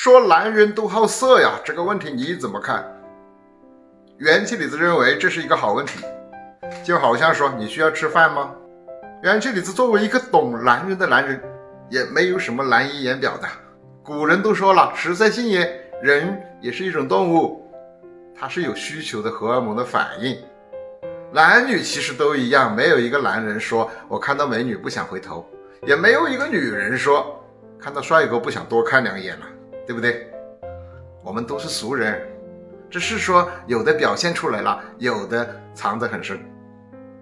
说男人都好色呀，这个问题你怎么看？元气李子认为这是一个好问题，就好像说你需要吃饭吗？元气李子作为一个懂男人的男人，也没有什么难以言表的。古人都说了，食色性也，人也是一种动物，它是有需求的荷尔蒙的反应。男女其实都一样，没有一个男人说我看到美女不想回头，也没有一个女人说看到帅哥不想多看两眼了，对不对？我们都是俗人，只是说有的表现出来了，有的藏得很深。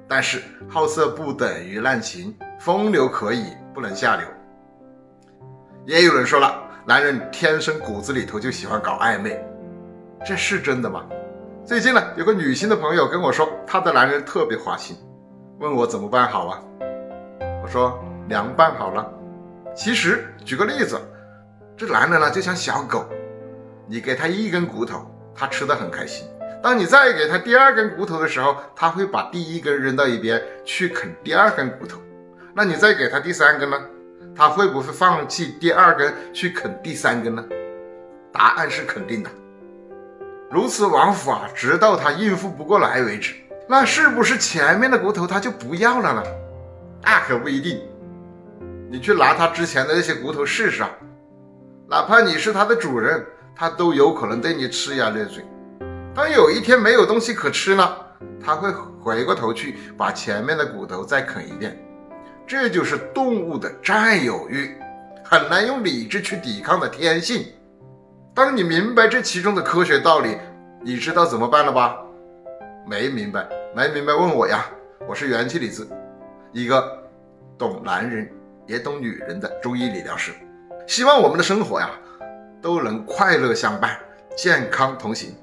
但是好色不等于滥情，风流可以，不能下流。也有人说了，男人天生骨子里头就喜欢搞暧昧，这是真的吗？最近呢，有个女性的朋友跟我说，她的男人特别花心，问我怎么办好啊？我说凉拌好了。其实举个例子，这男人呢就像小狗，你给他一根骨头，他吃的很开心；当你再给他第二根骨头的时候，他会把第一根扔到一边去啃第二根骨头。那你再给他第三根呢？他会不会放弃第二根去啃第三根呢？答案是肯定的。如此往复啊，直到他应付不过来为止。那是不是前面的骨头他就不要了呢？那可不一定。你去拿他之前的那些骨头试试啊，哪怕你是它的主人，它都有可能对你呲牙咧嘴。当有一天没有东西可吃了，它会回过头去把前面的骨头再啃一遍。这就是动物的占有欲，很难用理智去抵抗的天性。当你明白这其中的科学道理，你知道怎么办了吧？没明白，没明白问我呀。我是元气李子，一个懂男人也懂女人的中医理疗师。希望我们的生活呀，都能快乐相伴，健康同行。